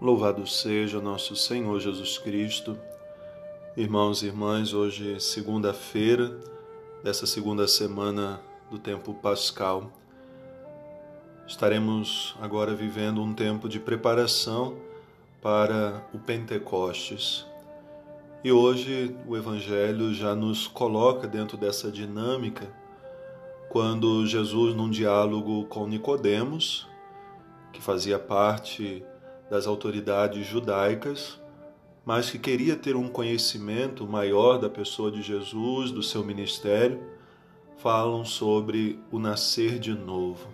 Louvado seja nosso Senhor Jesus Cristo. Irmãos e irmãs, hoje é segunda-feira dessa segunda semana do tempo pascal. Estaremos agora vivendo um tempo de preparação para o Pentecostes. E hoje o Evangelho já nos coloca dentro dessa dinâmica quando Jesus, num diálogo com Nicodemos, que fazia parte das autoridades judaicas, mas que queria ter um conhecimento maior da pessoa de Jesus, do seu ministério, falam sobre o nascer de novo.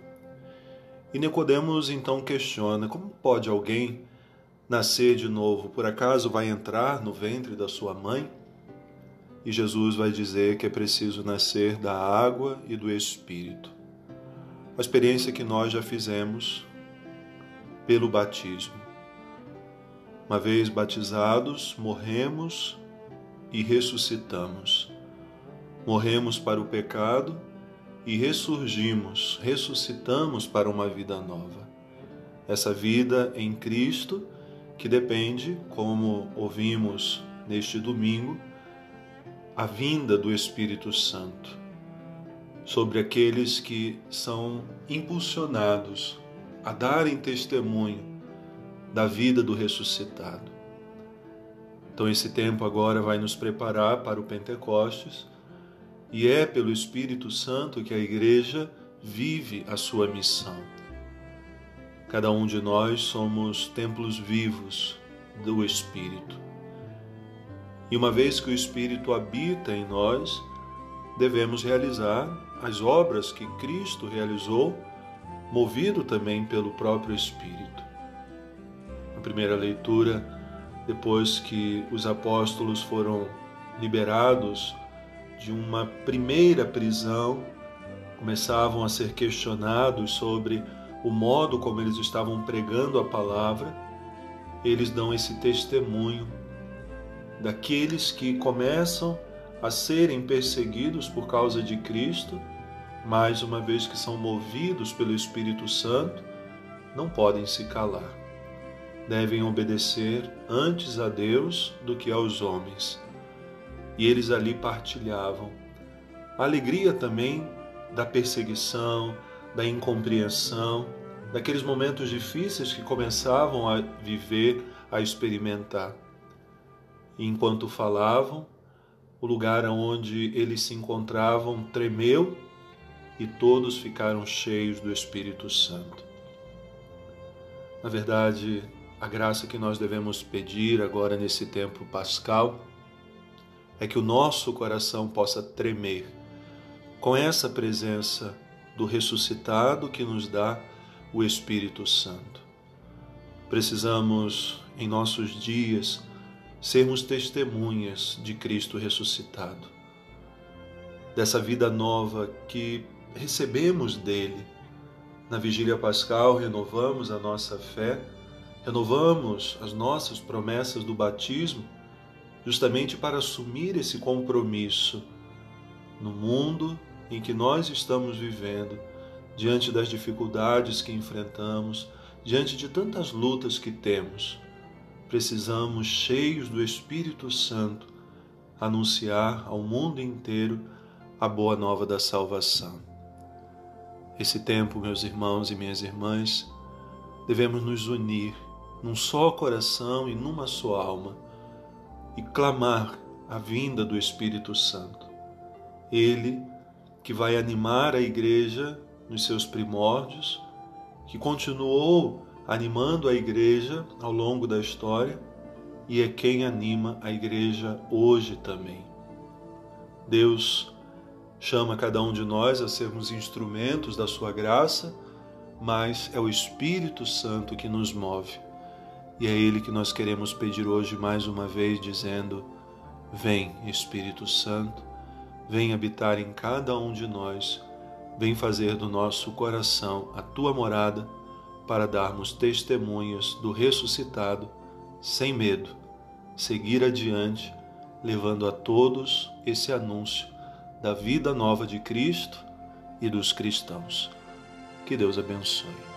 E Nicodemos então questiona: como pode alguém nascer de novo? Por acaso vai entrar no ventre da sua mãe? E Jesus vai dizer que é preciso nascer da água e do Espírito. A experiência que nós já fizemos pelo batismo. Uma vez batizados, morremos e ressuscitamos. Morremos para o pecado e ressurgimos, ressuscitamos para uma vida nova. Essa vida em Cristo que depende, como ouvimos neste domingo, a vinda do Espírito Santo sobre aqueles que são impulsionados a darem testemunho da vida do ressuscitado. Então, esse tempo agora vai nos preparar para o Pentecostes e é pelo Espírito Santo que a Igreja vive a sua missão. Cada um de nós somos templos vivos do Espírito. E uma vez que o Espírito habita em nós, devemos realizar as obras que Cristo realizou movido também pelo próprio Espírito. Primeira leitura, depois que os apóstolos foram liberados de uma primeira prisão, começavam a ser questionados sobre o modo como eles estavam pregando a palavra, eles dão esse testemunho daqueles que começam a serem perseguidos por causa de Cristo mas uma vez que são movidos pelo Espírito Santo, não podem se calar. Devem obedecer antes a Deus do que aos homens. E eles ali partilhavam a alegria também da perseguição, da incompreensão, daqueles momentos difíceis que começavam a viver, a experimentar. E enquanto falavam, o lugar onde eles se encontravam tremeu e todos ficaram cheios do Espírito Santo. Na verdade, a graça que nós devemos pedir agora nesse tempo pascal é que o nosso coração possa tremer com essa presença do ressuscitado que nos dá o Espírito Santo. Precisamos, em nossos dias, sermos testemunhas de Cristo ressuscitado, dessa vida nova que recebemos dele. Na vigília pascal, renovamos a nossa fé, renovamos as nossas promessas do batismo, justamente para assumir esse compromisso no mundo em que nós estamos vivendo, diante das dificuldades que enfrentamos, diante de tantas lutas que temos. Precisamos, cheios do Espírito Santo, anunciar ao mundo inteiro a boa nova da salvação. Esse tempo, meus irmãos e minhas irmãs, devemos nos unir num só coração e numa só alma e clamar a vinda do Espírito Santo. Ele que vai animar a igreja nos seus primórdios, que continuou animando a igreja ao longo da história e é quem anima a igreja hoje também. Deus chama cada um de nós a sermos instrumentos da sua graça, mas é o Espírito Santo que nos move. E é Ele que nós queremos pedir hoje mais uma vez, dizendo: Vem, Espírito Santo, vem habitar em cada um de nós, vem fazer do nosso coração a tua morada, para darmos testemunhas do ressuscitado, sem medo, seguir adiante, levando a todos esse anúncio da vida nova de Cristo e dos cristãos. Que Deus abençoe.